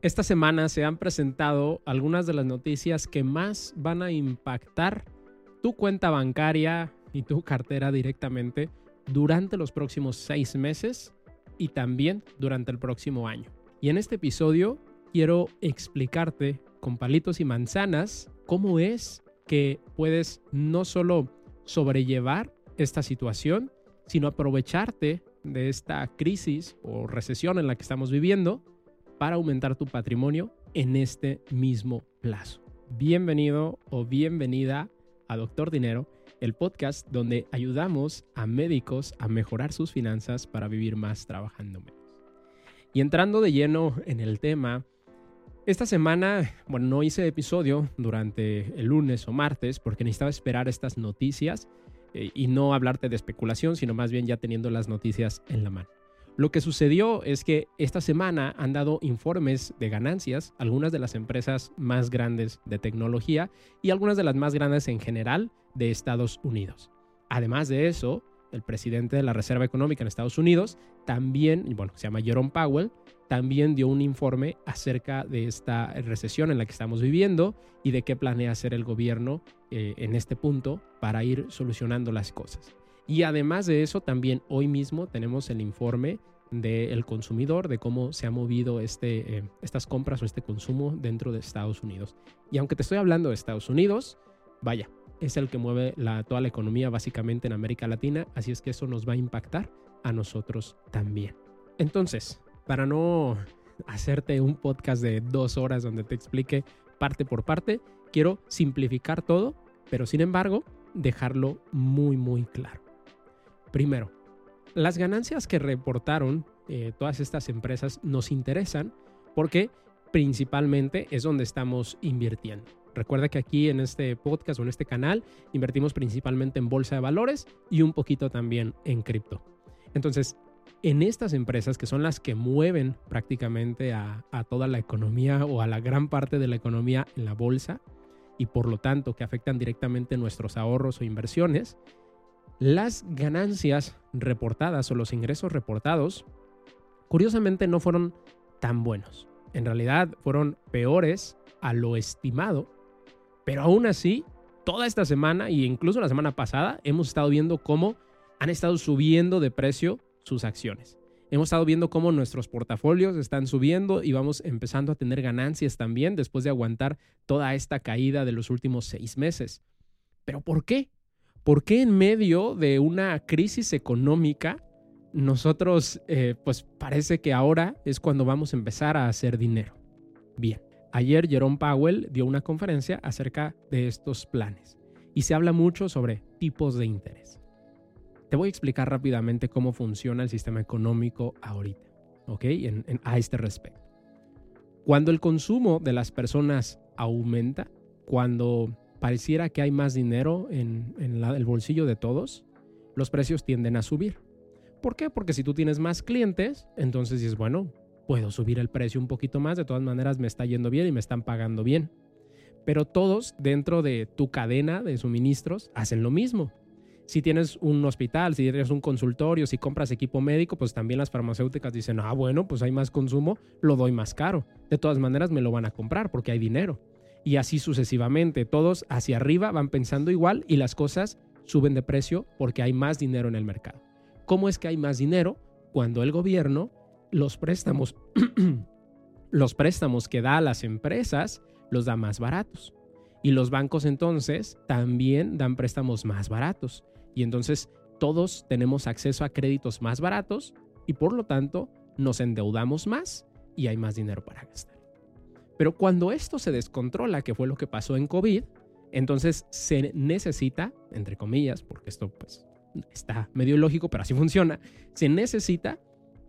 Esta semana se han presentado algunas de las noticias que más van a impactar tu cuenta bancaria y tu cartera directamente durante los próximos seis meses y también durante el próximo año. Y en este episodio quiero explicarte con palitos y manzanas cómo es que puedes no solo sobrellevar esta situación, sino aprovecharte de esta crisis o recesión en la que estamos viviendo para aumentar tu patrimonio en este mismo plazo. Bienvenido o bienvenida a Doctor Dinero, el podcast donde ayudamos a médicos a mejorar sus finanzas para vivir más trabajando menos. Y entrando de lleno en el tema, esta semana, bueno, no hice episodio durante el lunes o martes porque necesitaba esperar estas noticias eh, y no hablarte de especulación, sino más bien ya teniendo las noticias en la mano. Lo que sucedió es que esta semana han dado informes de ganancias algunas de las empresas más grandes de tecnología y algunas de las más grandes en general de Estados Unidos. Además de eso, el presidente de la Reserva Económica en Estados Unidos también, bueno, se llama Jerome Powell, también dio un informe acerca de esta recesión en la que estamos viviendo y de qué planea hacer el gobierno eh, en este punto para ir solucionando las cosas. Y además de eso, también hoy mismo tenemos el informe del consumidor, de cómo se ha movido este, eh, estas compras o este consumo dentro de Estados Unidos. Y aunque te estoy hablando de Estados Unidos, vaya, es el que mueve la, toda la economía básicamente en América Latina, así es que eso nos va a impactar a nosotros también. Entonces, para no hacerte un podcast de dos horas donde te explique parte por parte, quiero simplificar todo, pero sin embargo, dejarlo muy, muy claro. Primero, las ganancias que reportaron eh, todas estas empresas nos interesan porque principalmente es donde estamos invirtiendo. Recuerda que aquí en este podcast o en este canal invertimos principalmente en bolsa de valores y un poquito también en cripto. Entonces, en estas empresas que son las que mueven prácticamente a, a, toda la economía o a la gran parte de la economía en la bolsa y por lo tanto que afectan directamente nuestros ahorros o inversiones, las ganancias reportadas o los ingresos reportados, curiosamente no fueron tan buenos. En realidad fueron peores a lo estimado, pero aún así, toda esta semana e incluso la semana pasada hemos estado viendo cómo han estado subiendo de precio sus acciones. Hemos estado viendo cómo nuestros portafolios están subiendo y vamos empezando a tener ganancias también después de aguantar toda esta caída de los últimos seis meses. ¿Pero por qué? ¿Por qué en medio de una crisis económica nosotros, eh, pues parece que ahora es cuando vamos a empezar a hacer dinero? Bien, ayer Jerome Powell dio una conferencia acerca de estos planes y se habla mucho sobre tipos de interés. Te voy a explicar rápidamente cómo funciona el sistema económico ahorita, ¿ok? a este respecto. Cuando el consumo de las personas aumenta, cuando pareciera que hay más dinero en, el bolsillo de todos, los precios tienden a subir. ¿Por qué? Porque si tú tienes más clientes, entonces dices, bueno, puedo subir el precio un poquito más, de todas maneras me está yendo bien y me están pagando bien. Pero todos dentro de tu cadena de suministros hacen lo mismo. Si tienes un hospital, si tienes un consultorio, si compras equipo médico, pues también las farmacéuticas dicen, ah, bueno, pues hay más consumo, lo doy más caro. De todas maneras me lo van a comprar porque hay dinero y así sucesivamente. Todos hacia arriba van pensando igual y las cosas suben de precio porque hay más dinero en el mercado. ¿Cómo es que hay más dinero? Cuando el gobierno los préstamos, los préstamos que da a las empresas los da más baratos. Y los bancos entonces también dan préstamos más baratos. Y entonces todos tenemos acceso a créditos más baratos y por lo tanto nos endeudamos más y hay más dinero para gastar. Pero cuando esto se descontrola, que fue lo que pasó en COVID, entonces se necesita, entre comillas, porque esto pues está medio lógico, pero así funciona, se necesita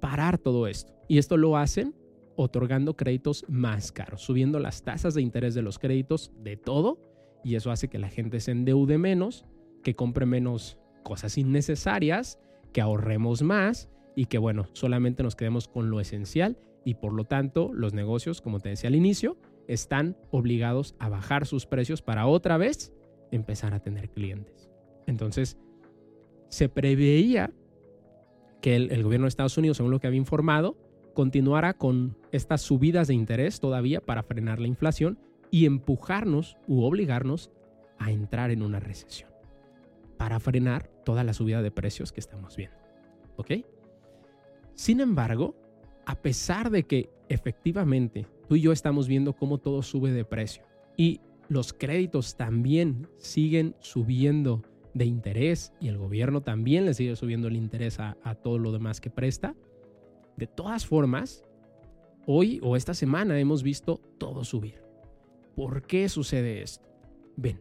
parar todo esto. Y esto lo hacen otorgando créditos más caros, subiendo las tasas de interés de los créditos de todo, y eso hace que la gente se endeude menos, que compre menos cosas innecesarias, que ahorremos más y que bueno, solamente nos quedemos con lo esencial y por lo tanto los negocios, como te decía al inicio, están obligados a bajar sus precios para otra vez empezar a tener clientes. Entonces, se preveía que el, gobierno de Estados Unidos, según lo que había informado, continuara con estas subidas de interés todavía para frenar la inflación y empujarnos u obligarnos a entrar en una recesión para frenar toda la subida de precios que estamos viendo. ¿Ok? Sin embargo, a pesar de que efectivamente tú y yo estamos viendo cómo todo sube de precio y los créditos también siguen subiendo de interés y el gobierno también le sigue subiendo el interés a, todo lo demás que presta, de todas formas, hoy o esta semana hemos visto todo subir. ¿Por qué sucede esto? Ven,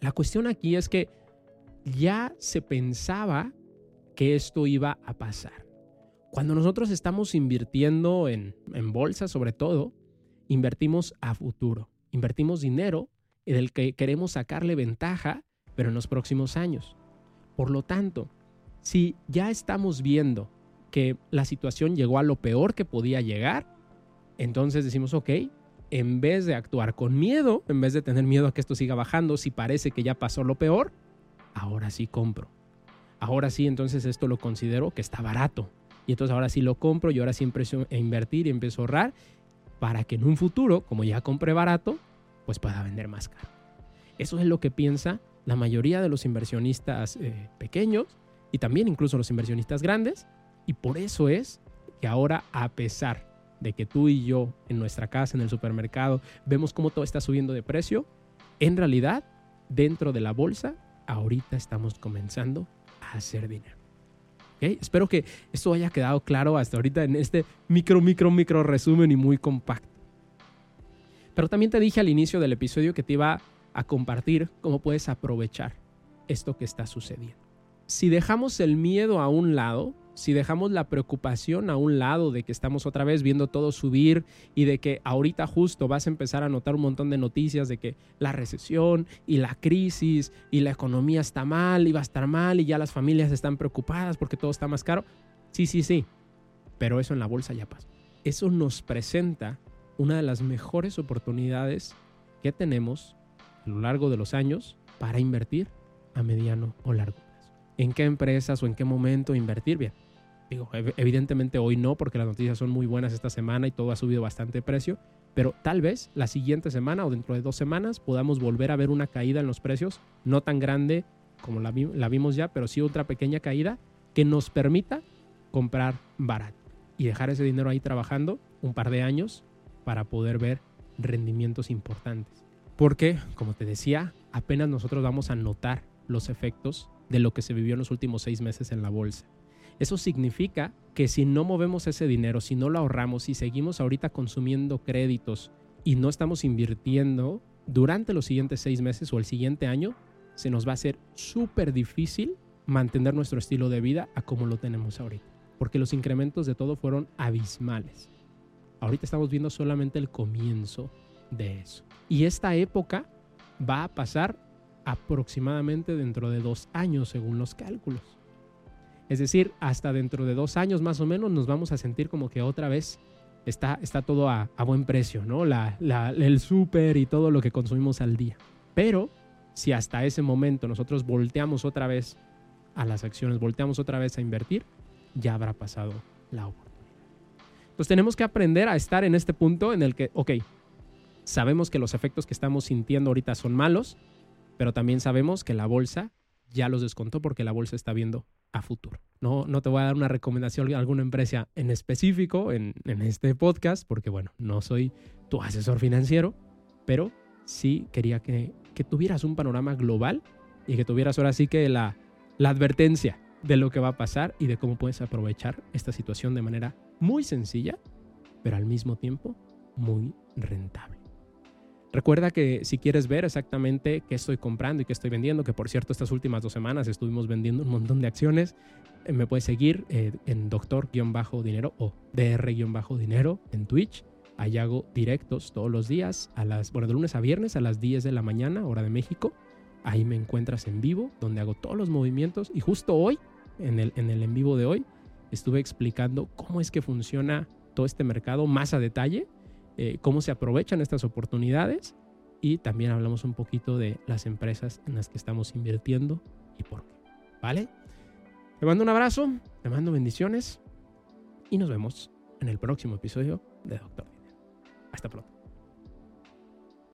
la cuestión aquí es que ya se pensaba que esto iba a pasar. Cuando nosotros estamos invirtiendo en, en bolsa sobre todo, invertimos a futuro, invertimos dinero en el que queremos sacarle ventaja, pero en los próximos años. Por lo tanto, si ya estamos viendo que la situación llegó a lo peor que podía llegar, entonces decimos, ok, en vez de actuar con miedo, en vez de tener miedo a que esto siga bajando, si parece que ya pasó lo peor, ahora sí compro. Ahora sí, entonces esto lo considero que está barato. Y entonces ahora sí lo compro y ahora sí empiezo a invertir y empiezo a ahorrar para que en un futuro, como ya compré barato, pues pueda vender más caro. Eso es lo que piensa la mayoría de los inversionistas eh, pequeños y también incluso los inversionistas grandes. Y por eso es que ahora, a pesar de que tú y yo en nuestra casa, en el supermercado, vemos cómo todo está subiendo de precio, en realidad, dentro de la bolsa, ahorita estamos comenzando a hacer dinero. Espero que esto haya quedado claro hasta ahorita en este micro, micro, micro resumen y muy compacto. Pero también te dije al inicio del episodio que te iba a compartir cómo puedes aprovechar esto que está sucediendo. Si dejamos el miedo a un lado, si dejamos la preocupación a un lado de que estamos otra vez viendo todo subir y de que ahorita justo vas a empezar a notar un montón de noticias de que la recesión y la crisis y la economía está mal y va a estar mal y ya las familias están preocupadas porque todo está más caro. Sí, sí, sí, pero eso en la bolsa ya pasa. Eso nos presenta una de las mejores oportunidades que tenemos a lo largo de los años para invertir a mediano o largo plazo. ¿En qué empresas o en qué momento invertir? Bien, Digo, evidentemente hoy no, porque las noticias son muy buenas esta semana y todo ha subido bastante precio, pero tal vez la siguiente semana o dentro de dos semanas podamos volver a ver una caída en los precios, no tan grande como la vimos ya, pero sí otra pequeña caída que nos permita comprar barato y dejar ese dinero ahí trabajando un par de años para poder ver rendimientos importantes. Porque, como te decía, apenas nosotros vamos a notar los efectos de lo que se vivió en los últimos seis meses en la bolsa. Eso significa que si no movemos ese dinero, si no lo ahorramos, si seguimos ahorita consumiendo créditos y no estamos invirtiendo durante los siguientes seis meses o el siguiente año, se nos va a hacer súper difícil mantener nuestro estilo de vida a como lo tenemos ahorita. Porque los incrementos de todo fueron abismales. Ahorita estamos viendo solamente el comienzo de eso. Y esta época va a pasar aproximadamente dentro de dos años según los cálculos. Es decir, hasta dentro de dos años más o menos nos vamos a sentir como que otra vez está, está todo a, buen precio, ¿no? La, el súper y todo lo que consumimos al día. Pero si hasta ese momento nosotros volteamos otra vez a las acciones, volteamos otra vez a invertir, ya habrá pasado la oportunidad. Entonces tenemos que aprender a estar en este punto en el que, ok, sabemos que los efectos que estamos sintiendo ahorita son malos, pero también sabemos que la bolsa ya los descontó porque la bolsa está viendo a futuro. No, no te voy a dar una recomendación a alguna empresa en específico en, este podcast, porque bueno, no soy tu asesor financiero, pero sí quería que, que tuvieras un panorama global y que tuvieras ahora sí que la, la advertencia de lo que va a pasar y de cómo puedes aprovechar esta situación de manera muy sencilla, pero al mismo tiempo muy rentable. Recuerda que si quieres ver exactamente qué estoy comprando y qué estoy vendiendo, que por cierto estas últimas dos semanas estuvimos vendiendo un montón de acciones, eh, me puedes seguir eh, en doctor-dinero o dr-dinero en Twitch. Ahí hago directos todos los días, a las, bueno, de lunes a viernes a las 10 de la mañana, hora de México. Ahí me encuentras en vivo, donde hago todos los movimientos. Y justo hoy, en el en, el en vivo de hoy, estuve explicando cómo es que funciona todo este mercado más a detalle eh, cómo se aprovechan estas oportunidades y también hablamos un poquito de las empresas en las que estamos invirtiendo y por qué. ¿Vale? Te mando un abrazo, te mando bendiciones y nos vemos en el próximo episodio de Doctor Dinero. Hasta pronto.